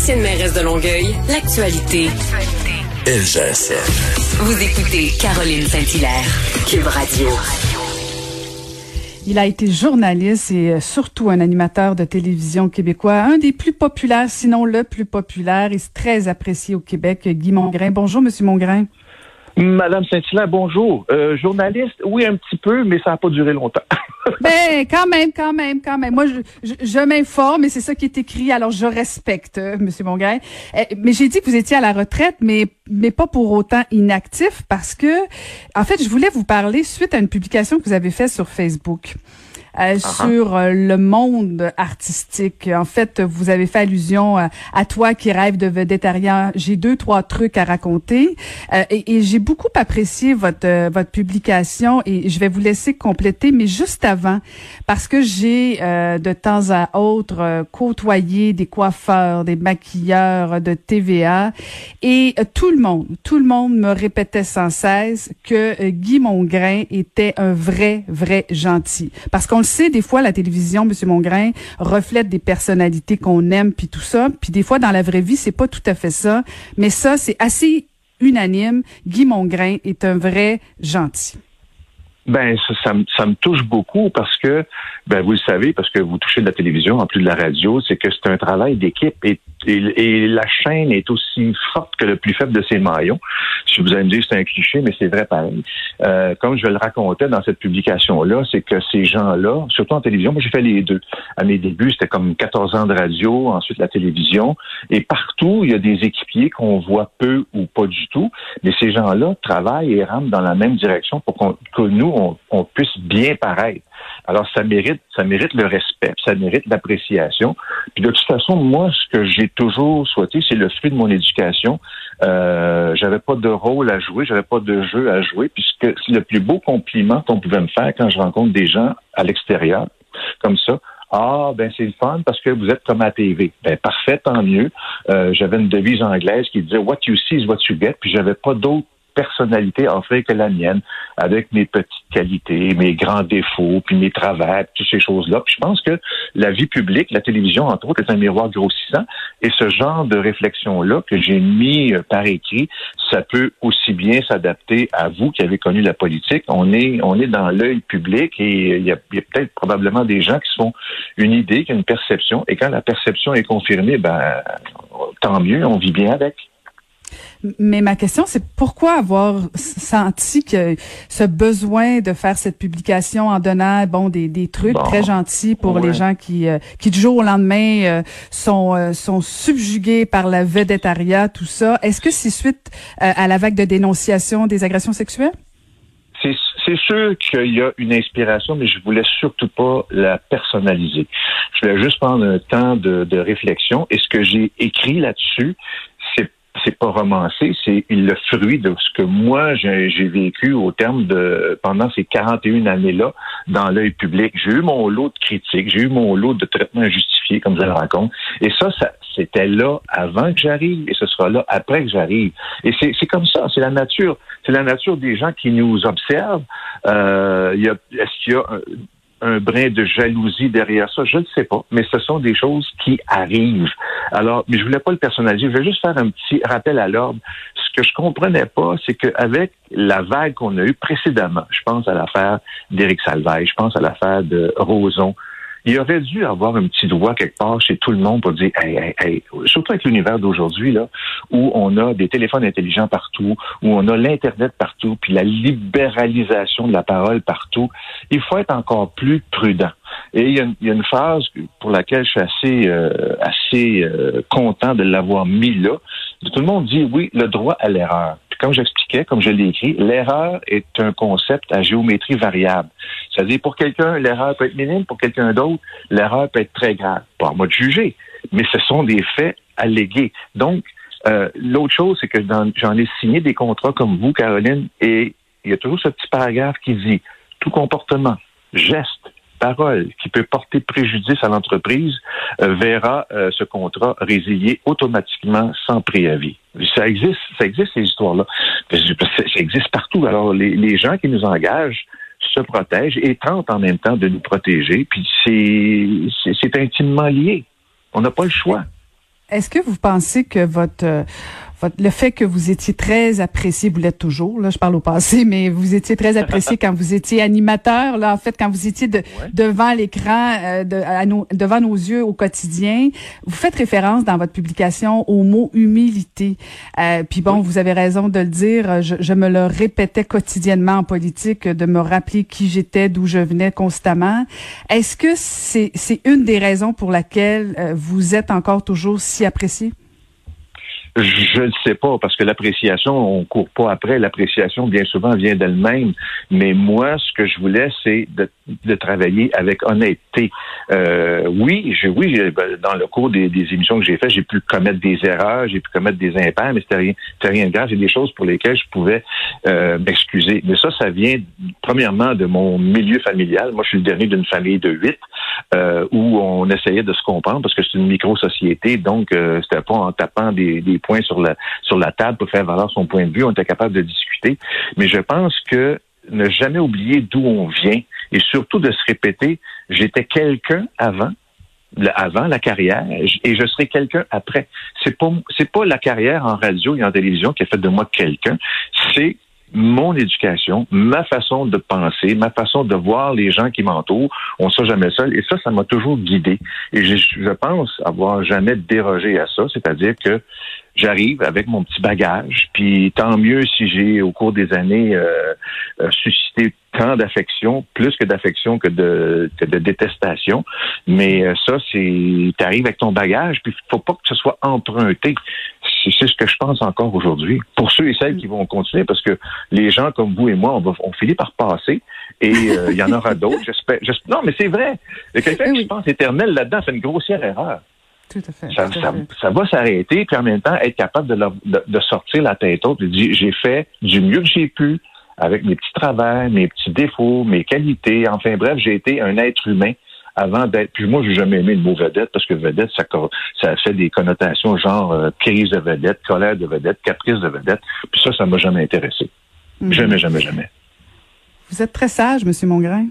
Ancienne mairesse de Longueuil, l'actualité. LGSN. Vous écoutez Caroline Saint-Hilaire, Cube Radio. Il a été journaliste et surtout un animateur de télévision québécois, un des plus populaires, sinon le plus populaire et très apprécié au Québec, Guy Mongrain. Bonjour, Monsieur Mongrain. Madame Saint-Hilaire, bonjour. Euh, journaliste, oui, un petit peu, mais ça n'a pas duré longtemps. ben, quand même, quand même, quand même. Moi, je, je, m'informe et c'est ça qui est écrit, alors je respecte, euh, Monsieur mais j'ai dit que vous étiez à la retraite, mais, mais pas pour autant inactif, parce que, en fait, je voulais vous parler suite à une publication que vous avez faite sur Facebook. Euh, uh-huh. sur euh, le monde artistique. En fait, vous avez fait allusion euh, à, toi qui rêve de végétarien. J'ai deux, trois trucs à raconter et, et j'ai beaucoup apprécié votre votre publication et je vais vous laisser compléter, mais juste avant, parce que j'ai de temps à autre côtoyé des coiffeurs, des maquilleurs de TVA et tout le monde, tout le monde me répétait sans cesse que Guy Mongrain était un vrai, vrai gentil. Parce qu'on le sait, des fois, la télévision, Monsieur Mongrain, reflète des personnalités qu'on aime, puis tout ça. Puis des fois, dans la vraie vie, c'est pas tout à fait ça. Mais ça, c'est assez unanime. Guy Mongrain est un vrai gentil. Ben, ça, ça, me, touche beaucoup parce que, ben, vous le savez, parce que vous touchez de la télévision en plus de la radio, c'est que c'est un travail d'équipe et, et, la chaîne est aussi forte que le plus faible de ses maillons. Si vous allez me dire c'est un cliché, mais c'est vrai pareil. Euh, comme je le racontais dans cette publication-là, c'est que ces gens-là, surtout en télévision, moi j'ai fait les deux. À mes débuts, c'était comme 14 ans de radio, ensuite la télévision, et partout, il y a des équipiers qu'on voit peu ou pas du tout, mais ces gens-là travaillent et rentrent dans la même direction pour qu'on, que nous, on, puisse bien paraître. Alors, ça mérite, ça mérite le respect, ça mérite l'appréciation. Puis de toute façon, moi, ce que j'ai toujours souhaité, c'est le fruit de mon éducation. Euh, j'avais pas de rôle à jouer, j'avais pas de jeu à jouer, puisque c'est le plus beau compliment qu'on pouvait me faire quand je rencontre des gens à l'extérieur, comme ça. Ah, ben c'est le fun parce que vous êtes comme à TV. Ben parfait, tant mieux. Euh, j'avais une devise anglaise qui disait What you see is what you get, puis j'avais pas d'autre personnalité offrir que la mienne, avec mes petites qualités, mes grands défauts, puis mes travers, toutes ces choses-là. Puis je pense que la vie publique, la télévision, entre autres, est un miroir grossissant. Et ce genre de réflexion-là que j'ai mis euh, par écrit, ça peut aussi bien s'adapter à vous qui avez connu la politique. On est, on est dans l'œil public et il y a, peut-être probablement des gens qui sont une idée, qui ont une perception. Et quand la perception est confirmée, ben, tant mieux, on vit bien avec. Mais ma question, c'est pourquoi avoir senti que ce besoin de faire cette publication en donnant bon des, des trucs très gentils pour les gens qui euh, qui du jour au lendemain euh, sont euh, sont subjugués par la vedettariat, tout ça. Est-ce que c'est suite à la vague de dénonciation des agressions sexuelles? C'est sûr qu'il y a une inspiration, mais je voulais surtout pas la personnaliser. Je voulais juste prendre un temps de, de réflexion. Et ce que j'ai écrit là-dessus, c'est pas romancé, c'est le fruit de ce que moi j'ai vécu au terme de pendant ces 41 années-là dans l'œil public. J'ai eu mon lot de critiques, j'ai eu mon lot de traitements injustifiés, comme je le raconte. Et ça, ça c'était là avant que j'arrive et ce sera là après que j'arrive. Et c'est comme ça, c'est la nature. C'est la nature des gens qui nous observent. Euh, Est-ce qu'il y a un brin de jalousie derrière ça, je ne sais pas, mais ce sont des choses qui arrivent. Alors, mais je voulais pas le personnaliser, je voulais juste faire un petit rappel à l'ordre. Ce que je comprenais pas, c'est qu'avec la vague qu'on a eue précédemment, je pense à l'affaire d'Éric Salvaille, je pense à l'affaire de Roson, il aurait dû avoir un petit doigt quelque part chez tout le monde pour dire, hey, hey, hey, surtout avec l'univers d'aujourd'hui, là, où on a des téléphones intelligents partout, où on a l'Internet partout, puis la libéralisation de la parole partout, il faut être encore plus prudent. Et il y, a une, il y a une phrase pour laquelle je suis assez, euh, assez euh, content de l'avoir mis là. Tout le monde dit, oui, le droit à l'erreur comme j'expliquais, comme je l'ai écrit, l'erreur est un concept à géométrie variable. C'est-à-dire, pour quelqu'un, l'erreur peut être minime, pour quelqu'un d'autre, l'erreur peut être très grave. Pas à moi de juger. mais ce sont des faits allégués. Donc, euh, l'autre chose, c'est que j'en ai signé des contrats comme vous, Caroline, et il y a toujours ce petit paragraphe qui dit tout comportement, geste, parole qui peut porter préjudice à l'entreprise euh, verra euh, ce contrat résilié automatiquement sans préavis. Ça existe, ça existe ces histoires-là. Ça, existe partout. Alors les, les gens qui nous engagent se protègent et tentent en même temps de nous protéger. Puis c'est intimement lié. On n'a pas le choix. Est-ce que vous pensez que votre le fait que vous étiez très apprécié, vous l'êtes toujours, là, je parle au passé, mais vous étiez très apprécié quand vous étiez animateur, là, en fait, quand vous étiez de, devant l'écran, euh, de, devant nos yeux au quotidien. Vous faites référence dans votre publication au mot humilité. Euh, puis bon, vous avez raison de le dire, je, je, me le répétais quotidiennement en politique, de me rappeler qui j'étais, d'où je venais constamment. Est-ce que c'est c'est une des raisons pour laquelle euh, vous êtes encore toujours si apprécié? Je ne sais pas, parce que l'appréciation, on court pas après. L'appréciation, bien souvent, vient d'elle-même. Mais moi, ce que je voulais, c'est de, de, travailler avec honnêteté. Euh, oui, je, oui, ben, dans le cours des, des émissions que j'ai faites, j'ai pu commettre des erreurs, j'ai pu commettre des impairs, mais c'était rien, rien de grave. C'est des choses pour lesquelles je pouvais euh, m'excuser. Mais ça, ça vient premièrement de mon milieu familial. Moi, je suis le dernier d'une famille de huit euh, où on essayait de se comprendre parce que c'est une micro-société, donc euh, c'était pas en tapant des, des points sur la sur la table pour faire valoir son point de vue. On était capable de discuter. Mais je pense que ne jamais oublier d'où on vient et surtout de se répéter, j'étais quelqu'un avant, avant la carrière et je serai quelqu'un après. C'est pas c'est pas la carrière en radio et en télévision qui a fait de moi quelqu'un, c'est mon éducation, ma façon de penser, ma façon de voir les gens qui m'entourent. On ne sera jamais seul. Et ça, ça m'a toujours guidé. Et je, pense avoir jamais dérogé à ça. C'est-à-dire que j'arrive avec mon petit bagage. Puis tant mieux si j'ai, au cours des années, euh, euh, suscité tant d'affection, plus que d'affection que de, de détestation. Mais euh, ça, c'est, t'arrives avec ton bagage, puis faut pas que ce soit emprunté. C'est ce que je pense encore aujourd'hui. Pour ceux et celles qui vont continuer, parce que les gens comme vous et moi, on, va, on finit par passer, et il y en aura d'autres. J'espère. Non, mais c'est vrai. Quelqu'un qui pense éternel là-dedans fait une grossière erreur. Tout à fait. Ça, ça, va s'arrêter, puis en même temps, être capable de, de, sortir la tête haute et dire j'ai fait du mieux que j'ai pu avec mes petits travers, mes petits défauts, mes qualités. Enfin bref, j'ai été un être humain avant d'être. Puis moi, j'ai jamais aimé le mot vedette parce que vedette, ça, ça fait des connotations genre euh, crise de vedette, colère de vedette, caprice de vedette. Puis ça, ça m'a jamais intéressé. Mm-hmm. Jamais, jamais, jamais. Vous êtes très sage, Monsieur Mongrain.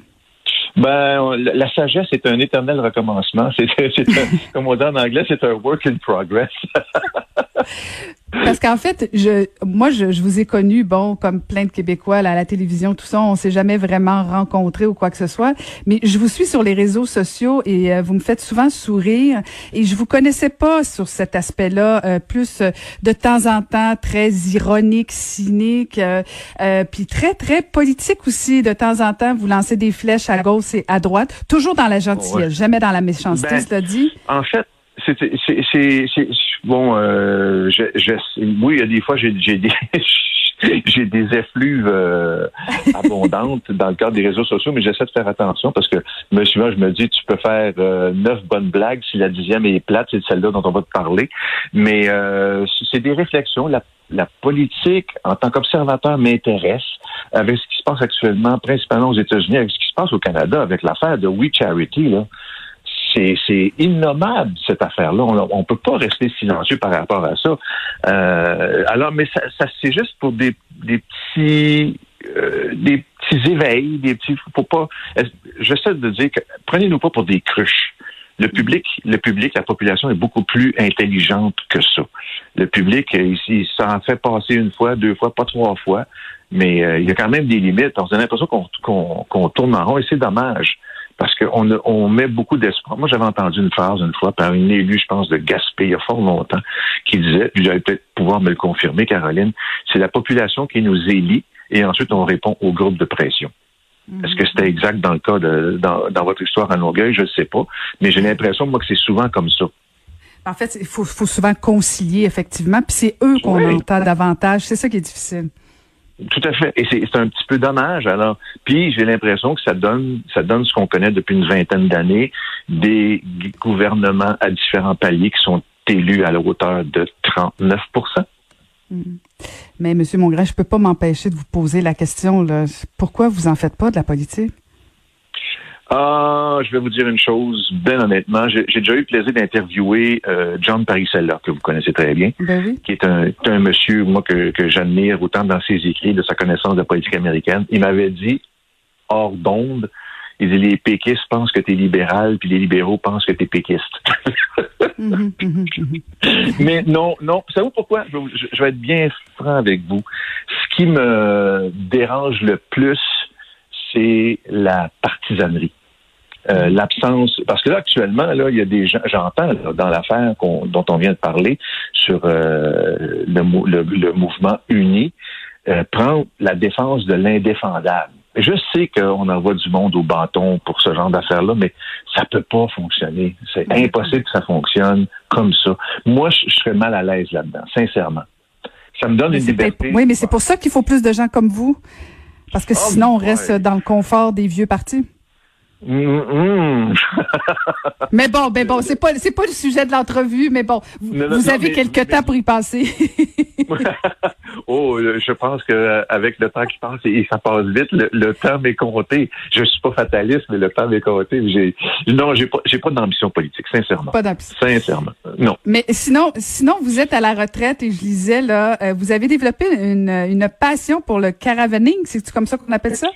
Ben, la sagesse est un éternel recommencement. C'est, comme on dit en anglais, c'est un work in progress. Parce qu'en fait, je, moi, je, vous ai connu, bon, comme plein de Québécois à la télévision, tout ça, on s'est jamais vraiment rencontrés ou quoi que ce soit. Mais je vous suis sur les réseaux sociaux et euh, vous me faites souvent sourire. Et je vous connaissais pas sur cet aspect-là, euh, plus euh, de temps en temps très ironique, cynique, puis très très politique aussi. De temps en temps, vous lancez des flèches à gauche et à droite, toujours dans la gentillesse, jamais dans la méchanceté, ben, cela dit. En fait, c'est bon. Euh, je, je, oui, il y a des fois j'ai des j'ai des effluves euh, abondantes dans le cadre des réseaux sociaux, mais j'essaie de faire attention parce que me souvent je me dis tu peux faire euh, neuf bonnes blagues si la dixième est plate, c'est celle-là dont on va te parler. Mais euh, c'est des réflexions. La, la politique, en tant qu'observateur, m'intéresse avec ce qui se passe actuellement, principalement aux États-Unis, avec ce qui se passe au Canada, avec l'affaire de We Charity. Là c'est innommable cette affaire-là. On ne peut pas rester silencieux par rapport à ça. Euh, alors, mais ça, ça c'est juste pour des, des petits euh, des petits éveils, des petits. Faut pas. J'essaie de dire que prenez-nous pas pour des cruches. Le public, le public, la population est beaucoup plus intelligente que ça. Le public, ici, ça en fait passer une fois, deux fois, pas trois fois, mais euh, il y a quand même des limites. On a l'impression qu'on tourne en rond et c'est dommage parce qu'on on met beaucoup d'espoir. Moi, j'avais entendu une phrase une fois par une élue, je pense, de Gaspé, il y a fort longtemps, qui disait, puis j'allais peut-être pouvoir me le confirmer, Caroline, c'est la population qui nous élit et ensuite on répond au groupe de pression. Mhm. Est-ce que c'était exact dans le cas de dans, dans votre histoire à Longueuil? Je ne sais pas. Mais j'ai l'impression, moi, que c'est souvent comme ça. En fait, il faut, faut souvent concilier, effectivement. Puis c'est eux qu'on entend davantage. C'est ça qui est difficile. Tout à fait. Et c'est un petit peu dommage. Alors, puis j'ai l'impression que ça donne, ça donne ce qu'on connaît depuis une vingtaine d'années, des gouvernements à différents paliers qui sont élus à la hauteur de 39 mm. Mais Monsieur Mongrain, je peux pas m'empêcher de vous poser la question. Là. Pourquoi vous en faites pas de la politique? Ah, je vais vous dire une chose, bien honnêtement. J'ai déjà eu le plaisir d'interviewer euh, John Parisella, que vous connaissez très bien, ben qui est un, un monsieur, moi, que, que j'admire autant dans ses écrits, de sa connaissance de la politique américaine. Il m'avait dit, hors d'onde, il dit, les péquistes pensent que tu es libéral, puis les libéraux pensent que tu es péquiste. Mhm, mhm, mhm. Mais non, non. Vous savez pourquoi? Je, je vais être bien franc avec vous. Ce qui me dérange le plus, c'est la partisanerie. Euh, l'absence, parce que là actuellement, là, il y a des gens, j'entends dans l'affaire dont on vient de parler sur euh, le, le, mouvement uni, euh, prendre la défense de l'indéfendable. Je sais qu'on envoie du monde au bâton pour ce genre d'affaires-là, mais ça peut pas fonctionner. C'est impossible que ça fonctionne comme ça. Moi, je, serais mal à l'aise là-dedans, sincèrement. Ça me donne une liberté. Oui, mais c'est pour ça qu'il faut plus de gens comme vous. Parce que oh, sinon, on reste dans le confort des vieux partis. Mais bon, ben bon, c'est pas c'est pas le sujet de l'entrevue, mais bon, vous, avez quelques temps pour y penser. oh, je pense que avec le temps qui passe et ça passe vite, le, temps m'est compté. Je suis pas fataliste, mais le temps m'est compté. J'ai non, j'ai pas j'ai pas d'ambition politique, sincèrement. Pas d'ambition. Sincèrement, non. Mais sinon, sinon vous êtes à la retraite et je lisais là, euh, vous avez développé une une passion pour le caravaning, c'est comme ça qu'on appelle ça?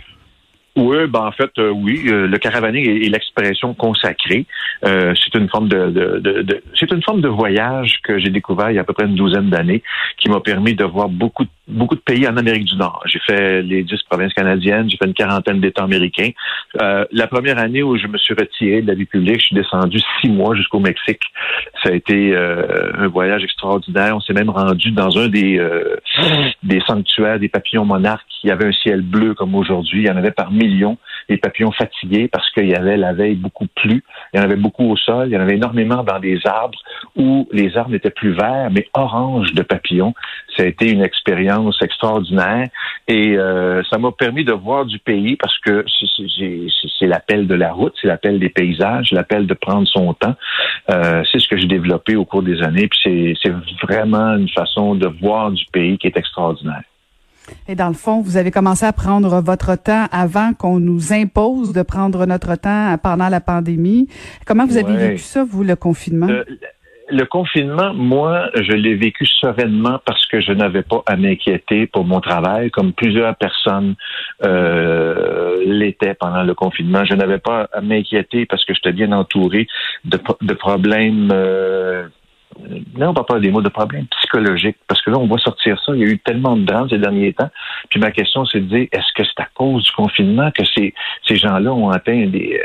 Oui, ben en fait, euh, oui. Euh, le caravaning est, l'expression consacrée. Euh, c'est une forme de, de, de, c'est une forme de voyage que j'ai découvert il y a à peu près une douzaine d'années, qui m'a permis de voir beaucoup, beaucoup de pays en Amérique du Nord. J'ai fait les dix provinces canadiennes, j'ai fait une quarantaine d'États américains. la première année où je me suis retiré de la vie publique, je suis descendu six mois jusqu'au Mexique. Ça a été un voyage extraordinaire. On s'est même rendu dans un des des sanctuaires des papillons monarques qui avait un ciel bleu comme aujourd'hui. Il y en avait parmi des papillons fatigués parce qu'il y avait la veille beaucoup plu. Il y en avait beaucoup au sol. Il y en avait énormément dans des arbres où les arbres n'étaient plus verts, mais orange de papillons. Ça a été une expérience extraordinaire et euh, ça m'a permis de voir du pays parce que c'est l'appel de la route, c'est l'appel des paysages, l'appel de prendre son temps. Euh, c'est ce que j'ai développé au cours des années. Puis c'est vraiment une façon de voir du pays qui est extraordinaire. Et dans le fond, vous avez commencé à prendre votre temps avant qu'on nous impose de prendre notre temps pendant la pandémie. Comment vous avez vécu ça, vous, le confinement? Euh, le confinement, moi, je l'ai vécu sereinement parce que je n'avais pas à m'inquiéter pour mon travail, comme plusieurs personnes euh, l'étaient pendant le confinement. Je n'avais pas à m'inquiéter parce que j'étais bien entouré de, de problèmes euh, non, on va pas des mots de problèmes psychologiques, parce que là, on voit sortir ça. Il y a eu tellement de drames ces derniers temps. Puis ma question, c'est de dire, est-ce que c'est à cause du confinement que ces, ces gens-là ont atteint des,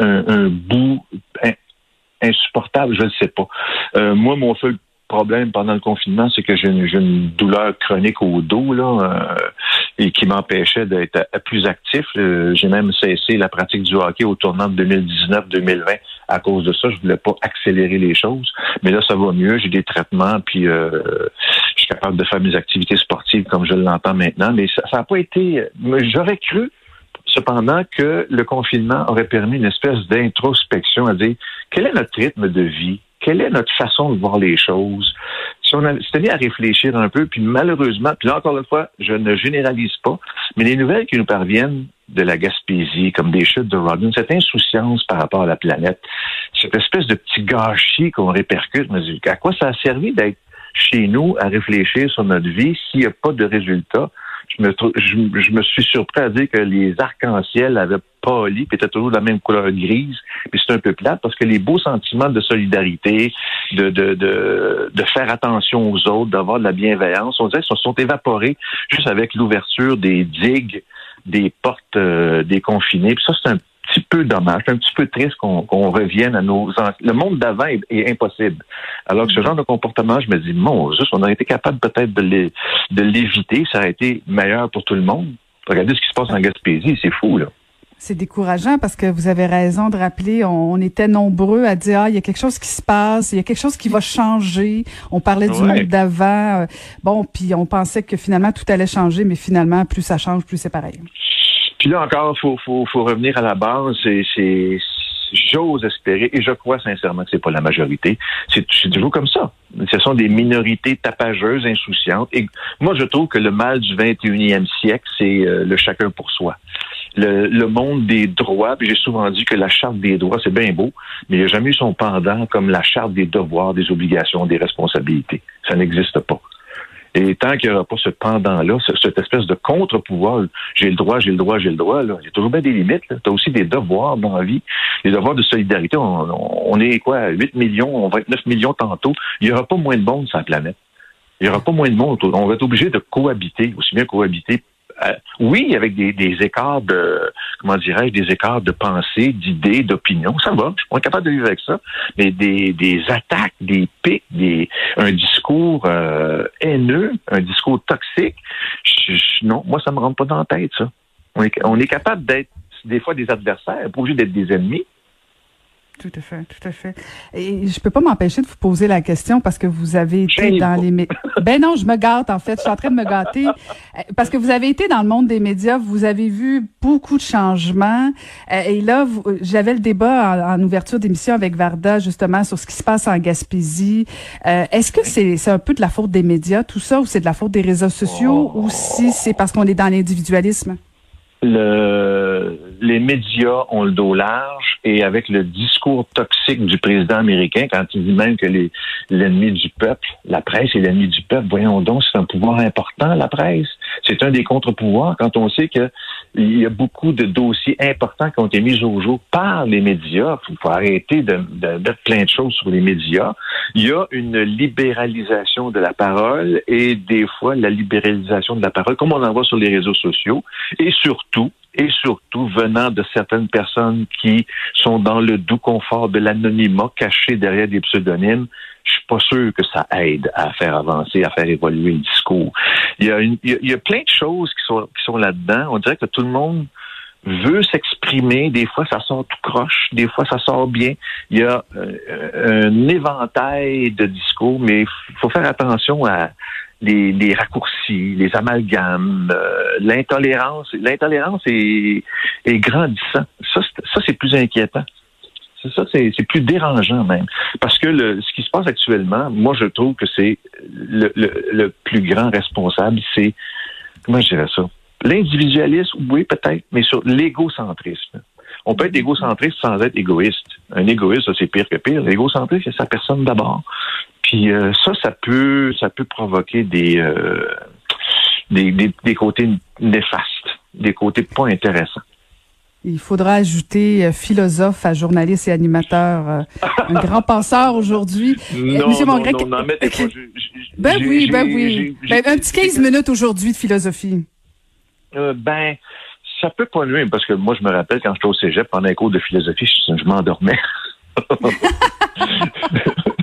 euh, un, bout insupportable? Je ne sais pas. Euh, moi, mon seul problème pendant le confinement, c'est que j'ai une, douleur chronique au dos là, euh, et qui m'empêchait d'être plus actif. Euh, j'ai même cessé la pratique du hockey au tournant de 2019-2020 à cause de ça. Je voulais pas accélérer les choses, mais là ça va mieux. J'ai des traitements, puis euh, je suis capable de faire mes activités sportives comme je l'entends maintenant. Mais ça n'a pas été. J'aurais cru cependant que le confinement aurait permis une espèce d'introspection à dire quel est notre rythme de vie? Quelle est notre façon de voir les choses? Si on s'est mis à réfléchir un peu, puis malheureusement, puis là encore une fois, je ne généralise pas, mais les nouvelles qui nous parviennent de la Gaspésie, comme des chutes de Rodin, cette insouciance par rapport à la planète, cette espèce de petit gâchis qu'on répercute, mais à quoi ça a servi d'être chez nous à réfléchir sur notre vie s'il n'y a pas de résultat? Je me, je, me suis surpris à dire que les arcs-en-ciel avaient pâli, puis étaient toujours de la même couleur grise. Puis c'est un peu plate parce que les beaux sentiments de solidarité, de, de, de, de faire attention aux autres, d'avoir de la bienveillance, on dirait qu'ils se sont évaporés juste avec l'ouverture des digues, des portes euh, déconfinées. Puis ça, c'est un petit peu dommage, un petit peu triste qu'on revienne à nos... Le monde d'avant est, impossible. Alors que ce genre de comportement, je me dis, mon juste, on aurait été capable peut-être de l'éviter, ça aurait été meilleur pour tout le monde. Regardez ce qui se passe en Gaspésie, c'est fou, là. C'est décourageant parce que vous avez raison de rappeler, on, était nombreux à dire, ah, il y a quelque chose qui se passe, il y a quelque chose qui va changer. On parlait du monde d'avant. Euh, bon, puis on pensait que finalement tout allait changer, mais finalement, plus ça change, plus c'est pareil. Puis là encore, faut, faut, faut revenir à la base. C'est, j'ose espérer, et je crois sincèrement que c'est pas la majorité. C'est, toujours comme ça. Ce sont des minorités tapageuses, insouciantes. Et moi, je trouve que le mal du 21e siècle, c'est euh, le chacun pour soi le, monde des droits, puis j'ai souvent dit que la charte des droits, c'est bien beau, mais il n'y a jamais eu son pendant comme la charte des devoirs, des obligations, des responsabilités. Ça n'existe pas. Et tant qu'il n'y aura pas ce pendant-là, cette espèce de contre-pouvoir, j'ai le droit, j'ai le droit, j'ai le droit, là, il y a toujours bien des limites. Tu as aussi des devoirs dans la vie, des devoirs de solidarité. On, est quoi, 8 millions, on va être 9 millions tantôt. Il n'y aura pas moins de monde sur la planète. Il n'y aura pas moins de monde. On va être obligé de cohabiter, aussi bien cohabiter oui, avec des, écarts de, comment dirais-je, des écarts de pensée, d'idées, d'opinion, ça va. Je suis pas capable de vivre avec ça. Mais des, des attaques, des pics, des, un discours euh, haineux, un discours toxique, non, moi, ça me rentre pas dans la tête, ça. On est, on est capable d'être des fois des adversaires, pas obligé d'être des ennemis. Tout à fait, tout à fait. Et je peux pas m'empêcher de vous poser la question parce que vous avez été dans les médias. Ben non, je me gâte en fait. Je suis en train de me gâter euh, parce que vous avez été dans le monde des médias. Vous avez vu beaucoup de changements. Euh, et là, j'avais le débat en, ouverture d'émission avec Varda justement sur ce qui se passe en Gaspésie. Euh, est-ce que c'est c'est un peu de la faute des médias tout ça ou c'est de la faute des réseaux sociaux ou si c'est parce qu'on est dans l'individualisme? Le, les médias ont le dos large et avec le discours toxique du président américain, quand il dit même que l'ennemi du peuple, la presse est l'ennemi du peuple, voyons donc, c'est un pouvoir important, la presse. C'est un des contre-pouvoirs quand on sait qu'il y a beaucoup de dossiers importants qui ont été mis au jour par les médias. Il faut arrêter de, mettre plein de choses sur les médias. Il y a une libéralisation de la parole et des fois la libéralisation de la parole, comme on en voit sur les réseaux sociaux, et surtout, et surtout venant de certaines personnes qui sont dans le doux confort de l'anonymat, cachés derrière des pseudonymes, je suis pas sûr que ça aide à faire avancer, à faire évoluer le discours. Il y a, il y a, plein de choses qui sont, qui sont là-dedans. On dirait que tout le monde veut s'exprimer. Des fois, ça sort tout croche. Des fois, ça sort bien. Il y a euh, un éventail de discours, mais il faut faire attention à, les, raccourcis, les amalgames, euh, l'intolérance. L'intolérance est, est grandissant. Ça c'est plus inquiétant. Ça, c'est plus dérangeant même. Parce que le, ce qui se passe actuellement, moi, je trouve que c'est le, le, plus grand responsable, c'est, comment je dirais ça? L'individualisme, oui, peut-être, mais sur l'égocentrisme. On peut être égocentriste sans être égoïste. Un égoïste, c'est pire que pire. L'égocentriste, c'est sa personne d'abord. Puis euh, ça, ça peut, ça peut provoquer des, euh, des, des, côtés néfastes, des côtés pas intéressants. Il faudra ajouter euh, philosophe à journaliste et animateur, un grand penseur aujourd'hui. Non, Monsieur non, non, non, pas. Ben oui, ben oui. Ben, un petit 15 minutes aujourd'hui de philosophie. ben, ça peut pas nuire, parce que moi, je me rappelle quand j'étais au cégep, pendant un cours de philosophie, je, je m'endormais.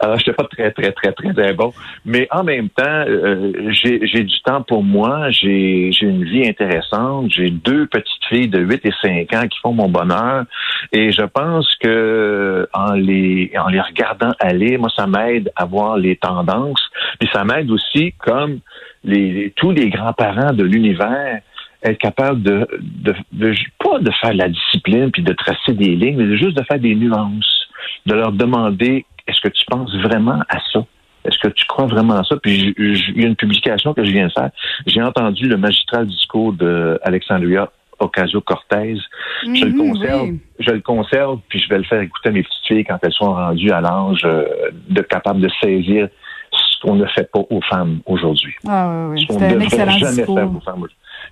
Alors, je pas très, très, très, très bon. Mais en même temps, euh, j'ai du temps pour moi. J'ai une vie intéressante. J'ai deux petites filles de 8 et 5 ans qui font mon bonheur. Et je pense que en les, en les regardant aller, moi, ça m'aide à voir les tendances. Puis ça m'aide aussi, comme les, tous les grands-parents de l'univers, être capable de, de, de, pas de faire la discipline puis de tracer des lignes, mais juste de faire des nuances, de leur demander est-ce que tu penses vraiment à ça? Est-ce que tu crois vraiment à ça? Puis il y a une publication que je viens de faire. J'ai entendu le magistral discours d'Alexandria Ocasio-Cortez. je le mhm, conserve, je le conserve, puis je vais le faire écouter à mes petites filles quand elles sont rendues à l'âge euh, de capable de saisir ce qu'on ne fait pas aux femmes aujourd'hui. Ah oui, oui. Ce qu'on ne devrait jamais faire aux femmes.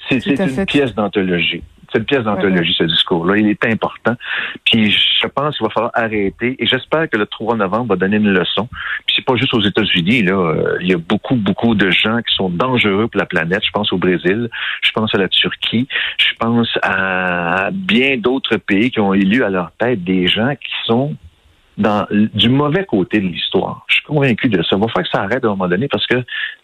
C'est une pièce d'anthologie. C'est une pièce d'anthologie, ce discours-là. Il est important. Puis je pense qu'il va falloir arrêter. Et j'espère que le 3 novembre va donner une leçon. Puis c'est pas juste aux États-Unis. Là, euh, il y a beaucoup, beaucoup de gens qui sont dangereux pour la planète. Je pense au Brésil. Je pense à la Turquie. Je pense à bien d'autres pays qui ont élu à leur tête des gens qui sont du mauvais côté de l'histoire. Je suis convaincu de ça. Il va falloir que ça arrête à un moment donné parce que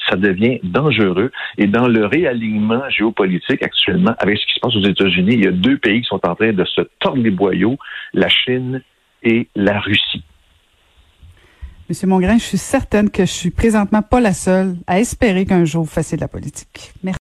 ça devient dangereux. Et dans le réalignement géopolitique actuellement, avec ce qui se passe aux États-Unis, il y a deux pays qui sont en train de se tordre les boyaux, la Chine et la Russie. Monsieur Mongrain, je suis certaine que je suis présentement pas la seule à espérer qu'un jour vous fassiez de la politique. Merci.